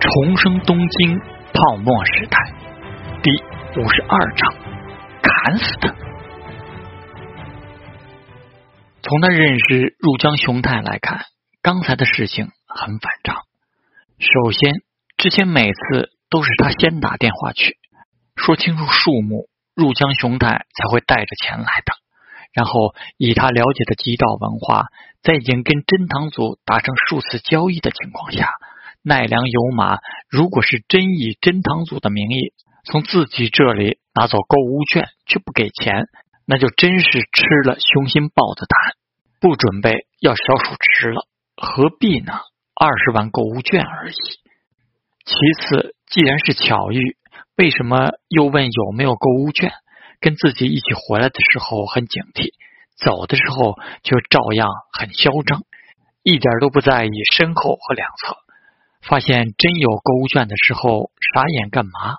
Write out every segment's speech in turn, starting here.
重生东京泡沫时代第五十二章，砍死他！从他认识入江雄太来看，刚才的事情很反常。首先，之前每次都是他先打电话去说清楚数目，入江雄太才会带着钱来的。然后，以他了解的极道文化，在已经跟真堂组达成数次交易的情况下。奈良有马，如果是真以真堂组的名义从自己这里拿走购物券却不给钱，那就真是吃了雄心豹子胆，不准备要小鼠吃了，何必呢？二十万购物券而已。其次，既然是巧遇，为什么又问有没有购物券？跟自己一起回来的时候很警惕，走的时候却照样很嚣张，一点都不在意身后和两侧。发现真有购物券的时候，傻眼干嘛？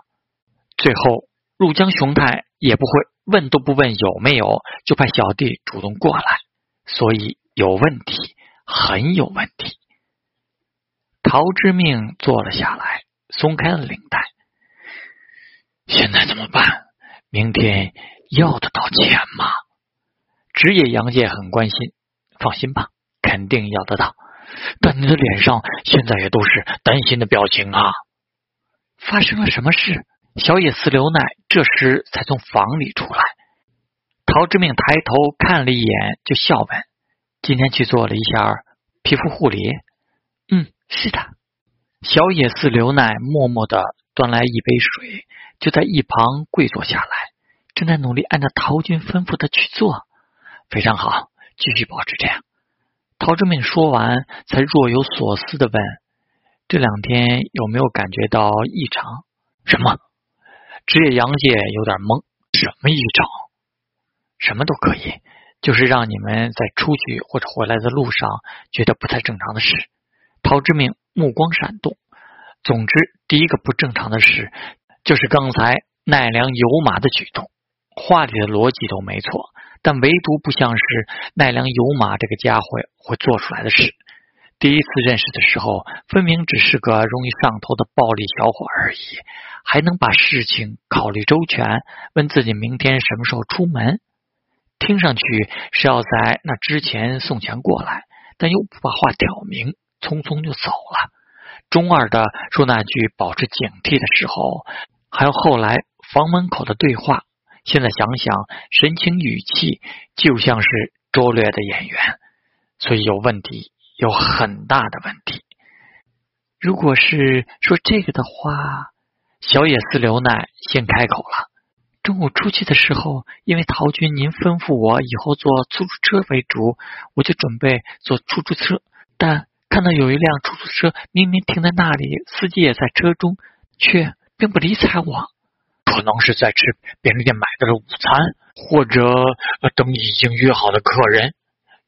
最后入江雄太也不会问都不问有没有，就派小弟主动过来，所以有问题，很有问题。陶之命坐了下来，松开了领带。现在怎么办？明天要得到钱吗？职业杨介很关心，放心吧，肯定要得到。但你的脸上现在也都是担心的表情啊！发生了什么事？小野寺流奈这时才从房里出来。陶之命抬头看了一眼，就笑问：“今天去做了一下皮肤护理？”“嗯，是的。”小野寺流奈默默的端来一杯水，就在一旁跪坐下来，正在努力按照陶军吩咐的去做。非常好，继续保持这样。陶之命说完，才若有所思的问：“这两天有没有感觉到异常？什么？”职业杨介有点懵：“什么异常？什么都可以，就是让你们在出去或者回来的路上觉得不太正常的事。”陶之命目光闪动。总之，第一个不正常的事就是刚才奈良有马的举动，话里的逻辑都没错。但唯独不像是奈良有马这个家伙会做出来的事。第一次认识的时候，分明只是个容易上头的暴力小伙而已，还能把事情考虑周全。问自己明天什么时候出门，听上去是要在那之前送钱过来，但又不把话挑明，匆匆就走了。中二的说那句保持警惕的时候，还有后来房门口的对话。现在想想，神情语气就像是拙劣的演员，所以有问题，有很大的问题。如果是说这个的话，小野寺流奈先开口了。中午出去的时候，因为陶军您吩咐我以后坐出租车为主，我就准备坐出租车。但看到有一辆出租车明明停在那里，司机也在车中，却并不理睬我。可能是在吃便利店买的午餐，或者等已经约好的客人。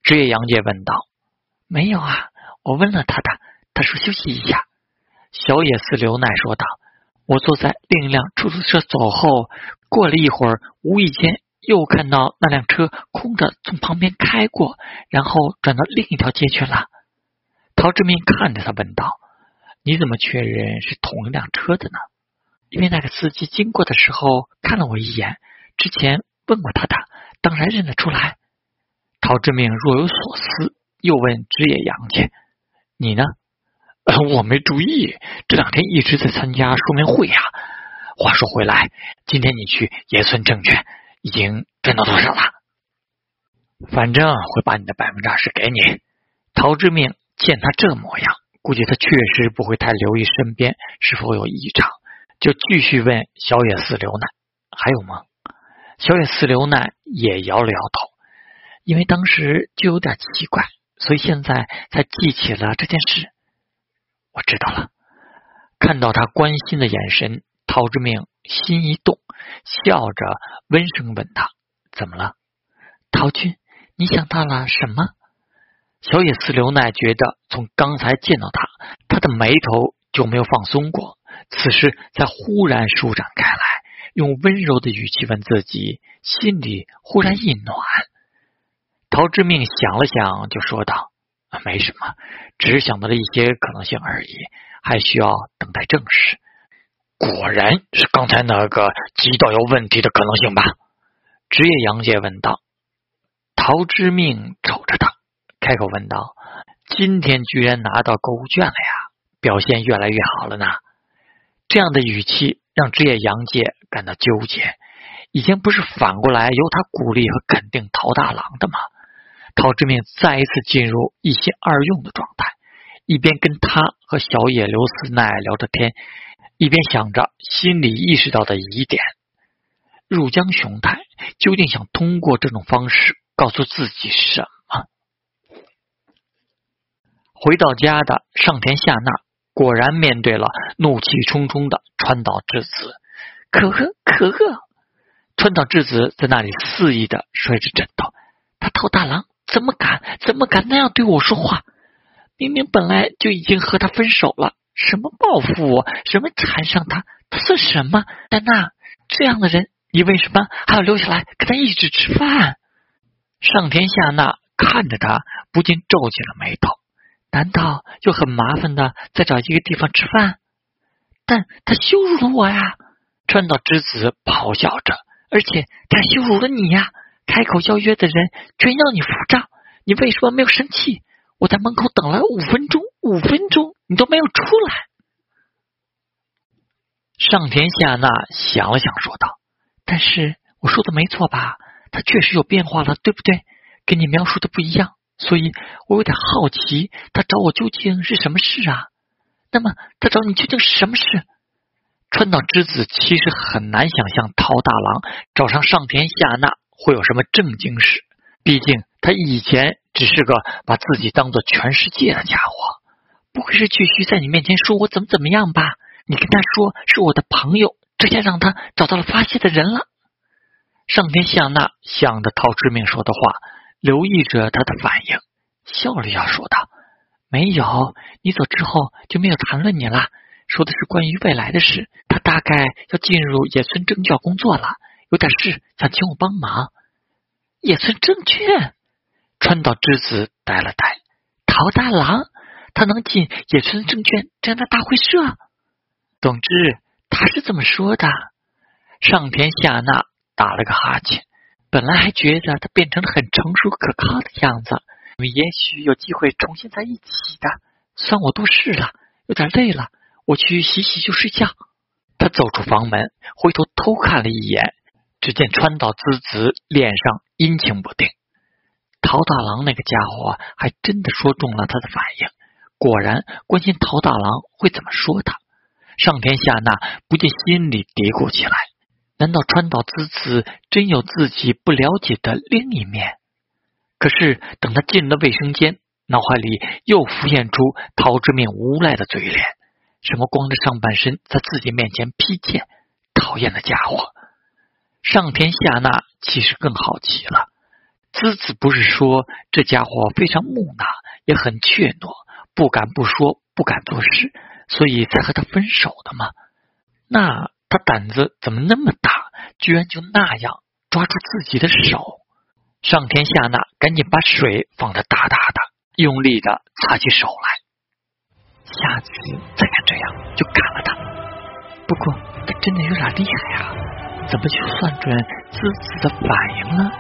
职业杨姐问道：“没有啊，我问了他的，他说休息一下。”小野寺流奈说道：“我坐在另一辆出租车走后，过了一会儿，无意间又看到那辆车空着从旁边开过，然后转到另一条街去了。”陶志明看着他问道：“你怎么确认是同一辆车的呢？”因为那个司机经过的时候看了我一眼，之前问过他的，当然认得出来。陶志明若有所思，又问职业杨介：“你呢？”我没注意，这两天一直在参加说明会呀。话说回来，今天你去野村证券已经赚到多少了？反正会把你的百分之二十给你。陶志明见他这模样，估计他确实不会太留意身边是否有异常。就继续问小野寺流奈还有吗？小野寺流奈也摇了摇头，因为当时就有点奇怪，所以现在才记起了这件事。我知道了。看到他关心的眼神，陶之命心一动，笑着温声问他：“怎么了？”陶君，你想到了什么？小野寺流奈觉得从刚才见到他，他的眉头就没有放松过。此时才忽然舒展开来，用温柔的语气问自己，心里忽然一暖。陶之命想了想，就说道：“没什么，只是想到了一些可能性而已，还需要等待证实。果然是刚才那个极道有问题的可能性吧？职业杨介问道。陶之命瞅着他，开口问道：“今天居然拿到购物券了呀？表现越来越好了呢？”这样的语气让职业洋介感到纠结。以前不是反过来由他鼓励和肯定陶大郎的吗？陶之命再一次进入一心二用的状态，一边跟他和小野刘四奈聊着天。一边想着心里意识到的疑点，入江雄太究竟想通过这种方式告诉自己什么？回到家的上田夏娜果然面对了怒气冲冲的川岛智子。可恶，可恶！川岛智子在那里肆意的摔着枕头。他陶大郎怎么敢，怎么敢那样对我说话？明明本来就已经和他分手了。什么报复我？什么缠上他？他算什么？丹娜，这样的人，你为什么还要留下来跟他一起吃饭？上田夏娜看着他，不禁皱起了眉头。难道又很麻烦的再找一个地方吃饭？但他羞辱了我呀！川岛之子咆哮着，而且他羞辱了你呀！开口邀约的人全要你付账，你为什么没有生气？我在门口等了五分钟，五分钟你都没有出来。上田夏娜想了想，说道：“但是我说的没错吧？他确实有变化了，对不对？跟你描述的不一样，所以我有点好奇，他找我究竟是什么事啊？那么他找你究竟是什么事？”川岛之子其实很难想象桃大郎找上上田夏娜会有什么正经事，毕竟他以前。只是个把自己当做全世界的家伙，不会是继续在你面前说我怎么怎么样吧？你跟他说是我的朋友，这下让他找到了发泄的人了。上天夏娜想着陶之命说的话，留意着他的反应，笑了笑说道：“没有，你走之后就没有谈论你了，说的是关于未来的事。他大概要进入野村证券工作了，有点事想请我帮忙。野村证券。”川岛之子呆了呆，陶大郎他能进野村证券这样的大会社？总之他是这么说的。上田夏娜打了个哈欠，本来还觉得他变成了很成熟可靠的样子，我们也许有机会重新在一起的。算我多事了，有点累了，我去洗洗就睡觉。他走出房门，回头偷看了一眼，只见川岛之子脸上阴晴不定。陶大郎那个家伙还真的说中了他的反应，果然关心陶大郎会怎么说他。上田夏娜不禁心里嘀咕起来：难道川岛之子真有自己不了解的另一面？可是等他进了卫生间，脑海里又浮现出陶之命无赖的嘴脸，什么光着上半身在自己面前劈剑，讨厌的家伙！上田夏娜其实更好奇了。姿子不是说这家伙非常木讷，也很怯懦，不敢不说，不敢做事，所以才和他分手的吗？那他胆子怎么那么大，居然就那样抓住自己的手？上天下那赶紧把水放得大大的，用力的擦起手来。下次再敢这样，就砍了他。不过他真的有点厉害啊，怎么就算准自己的反应了？